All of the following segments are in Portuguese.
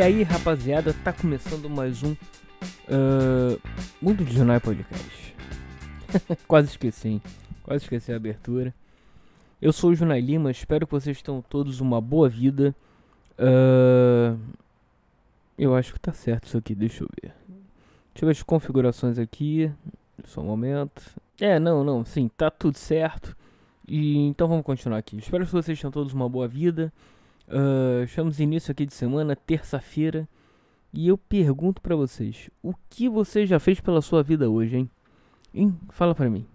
E aí, rapaziada, tá começando mais um uh, Mundo de Jornal Podcast. Quase esqueci, hein? Quase esqueci a abertura. Eu sou o Junai Lima, espero que vocês tenham todos uma boa vida. Uh, eu acho que tá certo isso aqui, deixa eu ver. Deixa eu ver as configurações aqui. Só um momento. É, não, não, sim, tá tudo certo. E então vamos continuar aqui. Espero que vocês tenham todos uma boa vida. Uh, estamos início aqui de semana, terça-feira. E eu pergunto para vocês: o que você já fez pela sua vida hoje, hein? Hein? Fala pra mim.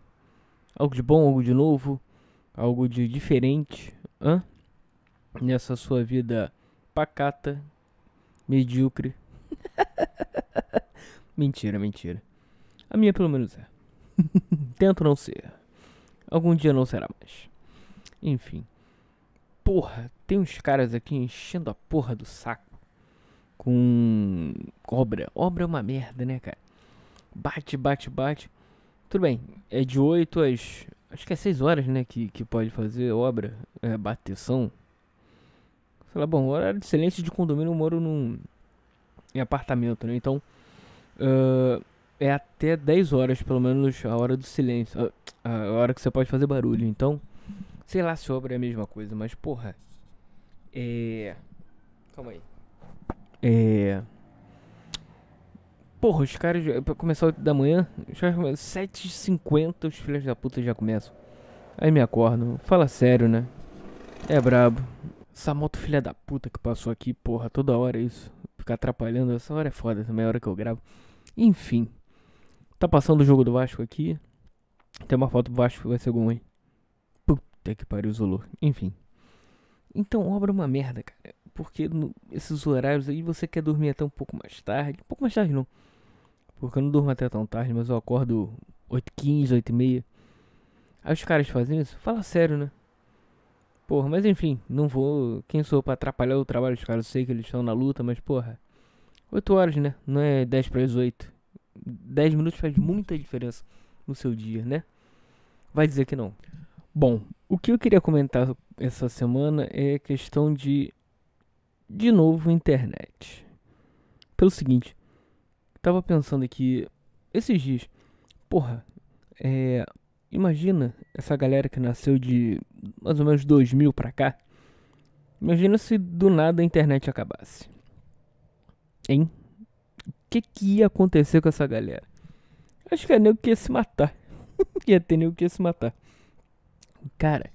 Algo de bom, algo de novo, algo de diferente, hã? Nessa sua vida pacata, medíocre. mentira, mentira. A minha pelo menos é. Tento não ser. Algum dia não será mais. Enfim. Porra, tem uns caras aqui enchendo a porra do saco com obra. Obra é uma merda, né, cara? Bate, bate, bate. Tudo bem, é de 8 às. Acho que é 6 horas, né? Que, que pode fazer obra. É, bateção. Sei lá, bom, horário de silêncio de condomínio eu moro num. Em apartamento, né? Então. Uh, é até 10 horas, pelo menos, a hora do silêncio. A, a hora que você pode fazer barulho. Então. Sei lá se obra é a mesma coisa, mas porra. É. Calma aí. É. Porra, os caras, pra começar 8 da manhã, já 7h50 os filhos da puta já começam. Aí me acordo, fala sério, né? É brabo. Essa moto filha da puta que passou aqui, porra, toda hora isso. Ficar atrapalhando, essa hora é foda também, é a hora que eu gravo. Enfim. Tá passando o jogo do Vasco aqui. Tem uma foto do Vasco que vai ser algum, hein? Puta que pariu, Zulu. Enfim. Então, obra é uma merda, cara. Porque no, esses horários aí você quer dormir até um pouco mais tarde. Um pouco mais tarde não. Porque eu não durmo até tão tarde, mas eu acordo 8h15, 8h30. Aí os caras fazem isso? Fala sério, né? Porra, mas enfim, não vou. Quem sou pra atrapalhar o trabalho dos caras? Eu sei que eles estão na luta, mas porra. 8 horas, né? Não é 10 para as 8. 10 minutos faz muita diferença no seu dia, né? Vai dizer que não. Bom, o que eu queria comentar essa semana é questão de de novo internet. Pelo seguinte, tava pensando aqui esses dias, porra, é, imagina essa galera que nasceu de mais ou menos 2000 pra cá. Imagina se do nada a internet acabasse. Hein? O que, que ia acontecer com essa galera? Acho que é nego que ia se matar. ia ter nego que ia se matar. Cara,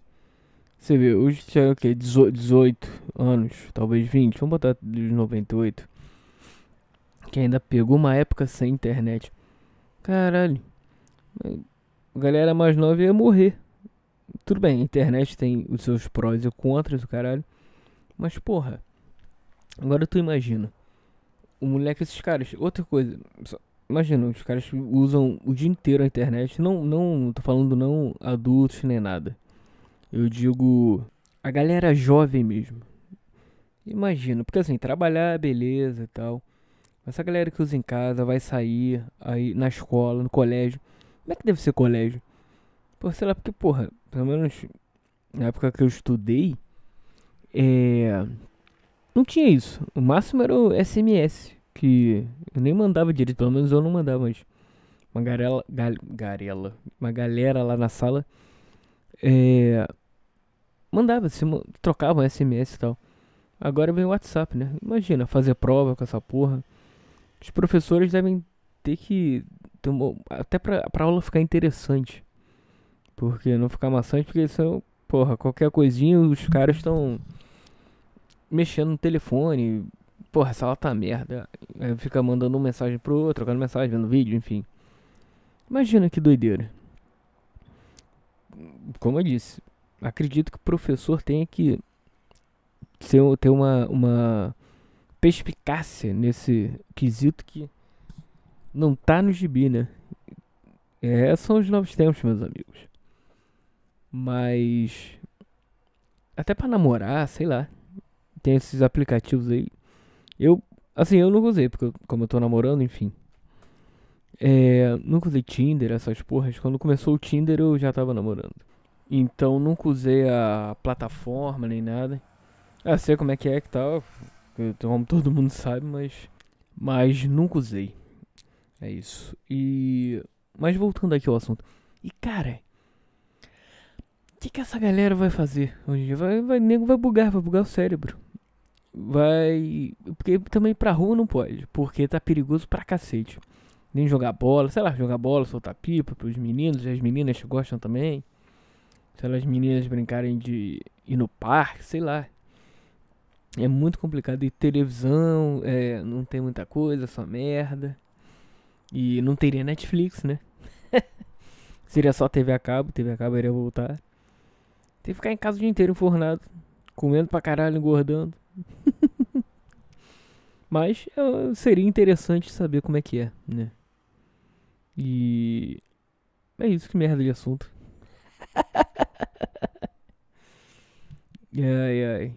você vê, hoje tinha o que? 18 anos, talvez 20, vamos botar de 98. Que ainda pegou uma época sem internet. Caralho. A galera mais nova ia morrer. Tudo bem, a internet tem os seus prós e contras, o caralho. Mas porra. Agora tu imagina. O moleque, esses caras. Outra coisa. Só, imagina, os caras usam o dia inteiro a internet. Não, não, tô falando não adultos nem nada. Eu digo a galera jovem mesmo. Imagina, porque assim, trabalhar, beleza e tal. Essa galera que usa em casa, vai sair aí na escola, no colégio. Como é que deve ser colégio? Pô, sei lá, porque, porra, pelo menos na época que eu estudei, é. Não tinha isso. O máximo era o SMS, que eu nem mandava direito, pelo menos eu não mandava, mas uma garela, gal, garela, uma galera lá na sala é, mandava, se trocavam SMS e tal. Agora vem o WhatsApp, né? Imagina fazer prova com essa porra. Os professores devem ter que ter uma, até pra, pra aula ficar interessante. Porque não ficar maçante, porque são, porra, qualquer coisinha os caras estão mexendo no telefone. Porra, essa aula tá merda. Aí fica mandando uma mensagem pro outro, trocando mensagem, vendo vídeo, enfim. Imagina que doideira. Como eu disse, acredito que o professor tenha que ser, ter uma, uma perspicácia nesse quesito que não tá no gibi, né? É, são os novos tempos, meus amigos. Mas até para namorar, sei lá, tem esses aplicativos aí. Eu, assim, eu nunca usei, porque eu, como eu tô namorando, enfim. É, nunca usei Tinder, essas porras. Quando começou o Tinder, eu já tava namorando. Então nunca usei a plataforma nem nada. Ah, sei como é que é que tal. como todo mundo sabe, mas, mas nunca usei. É isso. E. Mas voltando aqui ao assunto. E cara. O que, que essa galera vai fazer hoje em dia? Vai, vai, nego vai bugar, vai bugar o cérebro. Vai. Porque também pra rua não pode. Porque tá perigoso pra cacete. Nem jogar bola, sei lá, jogar bola, soltar pipa pros meninos, as meninas gostam também. Se as meninas brincarem de ir no parque, sei lá. É muito complicado. E televisão, é, não tem muita coisa, só merda. E não teria Netflix, né? Seria só TV a cabo, TV a cabo iria voltar. Tem que ficar em casa o dia inteiro enfornado. Comendo pra caralho, engordando. Mas é, seria interessante saber como é que é, né? E. É isso, que merda de assunto. ai, ai.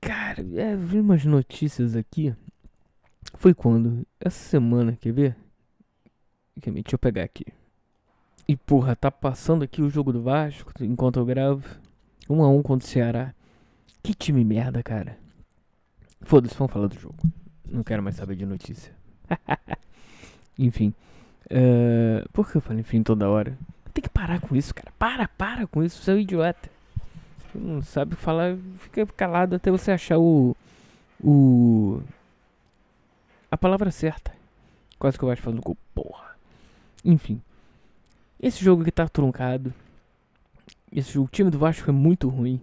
Cara, é, vi umas notícias aqui. Foi quando? Essa semana, quer ver? Deixa eu pegar aqui. E porra, tá passando aqui o jogo do Vasco enquanto eu gravo. 1 um a 1 um contra o Ceará. Que time merda, cara. Foda-se, vamos falar do jogo. Não quero mais saber de notícia. enfim. Uh, por que eu falo enfim toda hora? Tem que parar com isso, cara. Para, para com isso, um idiota. Você não sabe falar, fica calado até você achar o. O. A palavra certa. Quase que eu acho falando gol, porra. Enfim. Esse jogo aqui tá truncado. Esse jogo, o time do Vasco é muito ruim.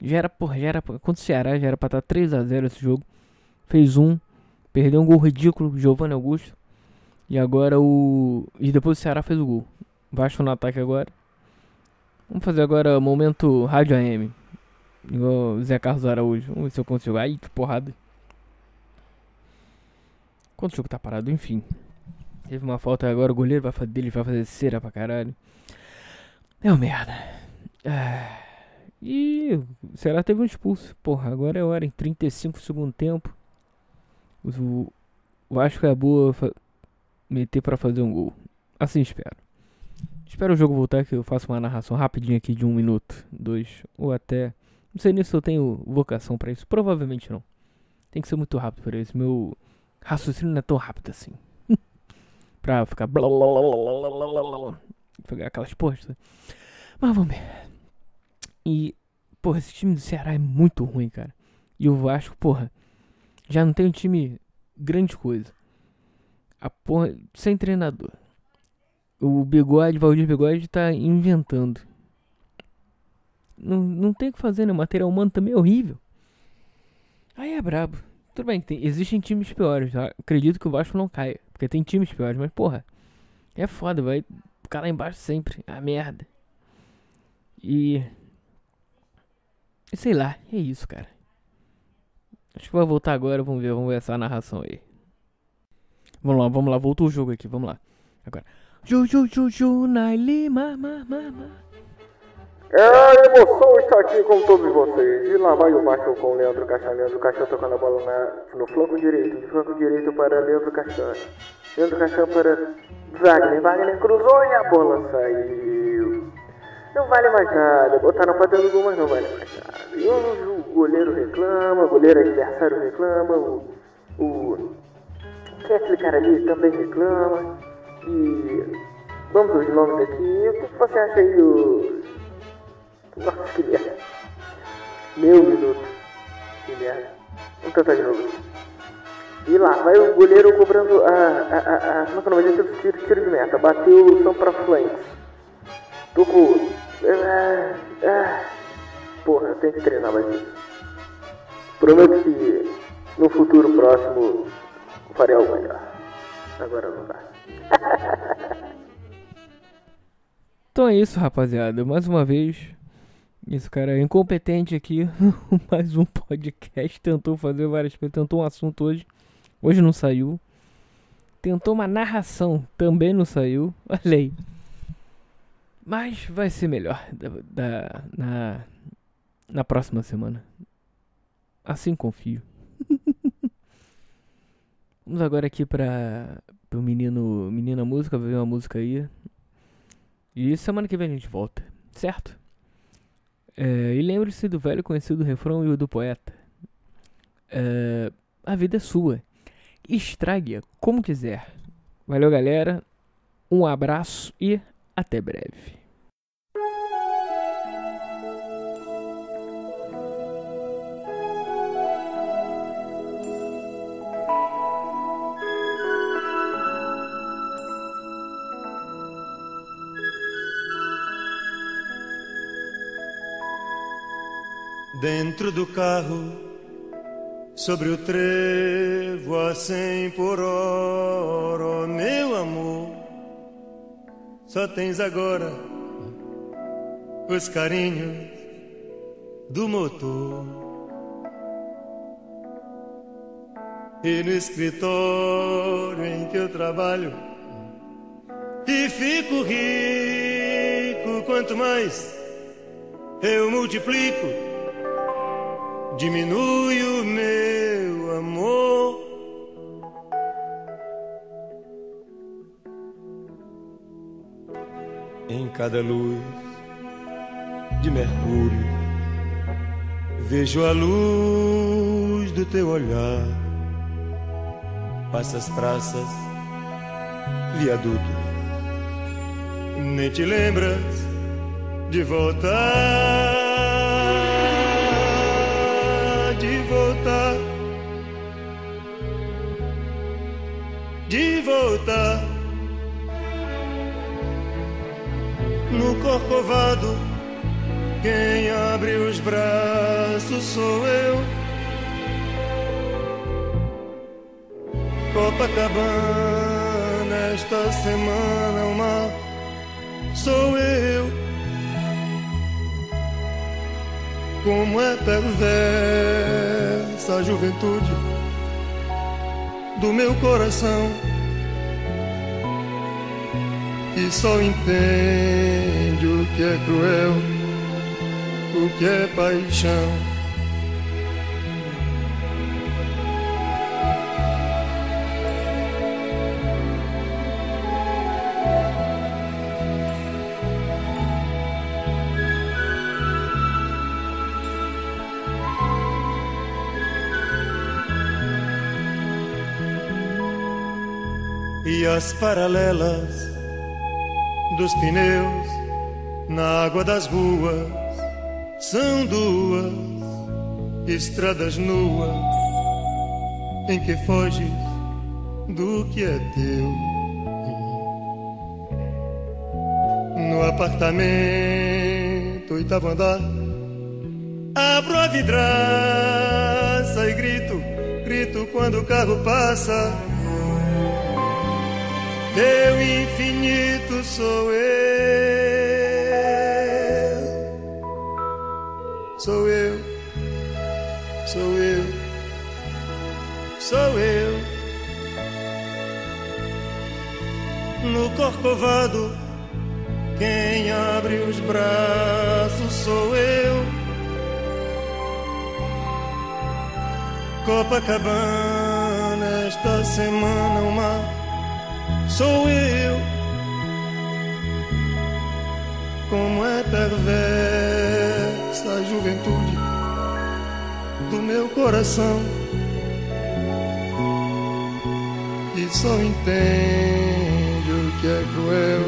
Já era, porra, já era. Contra o Ceará já era pra estar tá 3x0 esse jogo. Fez um. Perdeu um gol ridículo, Giovanni Augusto. E agora o. E depois o Ceará fez o gol. Vasco no ataque agora. Vamos fazer agora momento Rádio AM. Igual o Zé Carlos Araújo. Vamos ver se eu consigo. Ai, que porrada. Quanto jogo tá parado? Enfim. Teve uma falta agora, o goleiro vai fazer dele, vai fazer cera pra caralho. É uma merda. E o Ceará teve um expulso. Porra, agora é hora, em 35 segundo tempo. O Vasco é boa meter para fazer um gol. Assim espero. Espero o jogo voltar que eu faço uma narração rapidinha aqui de um minuto, dois, ou até. Não sei nem se eu tenho vocação para isso. Provavelmente não. Tem que ser muito rápido para isso. Meu raciocínio não é tão rápido assim. pra ficar. Blá, blá, blá, Pegar aquelas postas. Mas vamos ver. E, porra, esse time do Ceará é muito ruim, cara. E o Vasco, porra, já não tem um time grande coisa. A porra, sem treinador. O Bigode, Valdir Bigode tá inventando. Não, não tem o que fazer, né? O material humano também é horrível. Aí é brabo. Tudo bem, tem, existem times piores. Tá? Acredito que o Vasco não caia. Porque tem times piores, mas porra. É foda, vai ficar lá embaixo sempre. A merda. E. Sei lá, é isso, cara. Acho que vai voltar agora, vamos ver, vamos ver essa narração aí. Vamos lá, vamos lá, voltou o jogo aqui, vamos lá. Agora. Ma, ma, ma, ma. É, a emoção está aqui com todos vocês. E lá vai o Vasco com o Leandro Caixão. Leandro Caixão tocando a bola na, no flanco direito. De flanco direito para Leandro Caixão. Leandro Caixão para Wagner. Wagner cruzou e a bola saiu. Não vale mais nada. Botaram pra dentro do mas não vale mais nada. E o, goleiro reclama, o goleiro adversário reclama, o, o que é cara ali também reclama. E vamos os nomes aqui. O que você acha aí do. Nossa, que merda. Meu minuto. Que merda. Vamos tentar de novo. E lá, vai o goleiro cobrando a. a, a, como é que é o nome dele? Tiro, tiro de meta. Bateu o som pra flanks. Tocou. Ah, ah. Porra, eu tenho que treinar mais isso. Prometo que no futuro próximo farei algo melhor. Agora não dá. então é isso, rapaziada. Mais uma vez, esse cara é incompetente aqui. Mais um podcast. Tentou fazer várias coisas. Tentou um assunto hoje. Hoje não saiu. Tentou uma narração. Também não saiu. Olha aí. Mas vai ser melhor da, da, na, na próxima semana. Assim confio. Vamos agora aqui para o menino, menina música, ver uma música aí. E semana que vem a gente volta, certo? É, e lembre-se do velho conhecido refrão e o do poeta. eh, a vida é sua. Estrague-a como quiser. Valeu, galera. Um abraço e até breve. Dentro do carro, sobre o trevo a cem por hora, oh, meu amor, só tens agora os carinhos do motor. E no escritório em que eu trabalho, e fico rico quanto mais eu multiplico diminui o meu amor. Em cada luz de Mercúrio, vejo a luz do teu olhar. Passas praças, viadutos, nem te lembras de voltar. voltar, corcovado. Quem abre os braços sou eu. Copacabana, esta semana o mar sou eu. Como é perverso essa juventude do meu coração e só entende que é cruel, o que é paixão. e as paralelas dos pneus na água das ruas são duas estradas nuas em que foges do que é teu. No apartamento, oitavo andar, abro a vidraça e grito, grito quando o carro passa teu infinito sou eu, corcovado, quem abre os braços sou eu. Copacabana, esta semana o mar sou eu. Como é perversa a juventude do meu coração. E só entende o que é cruel,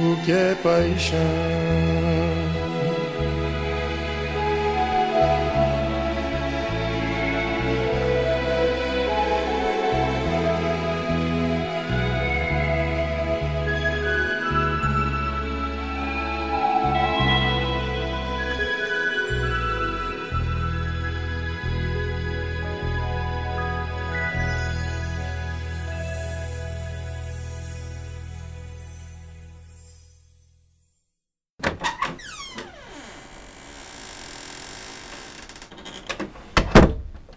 o que é paixão.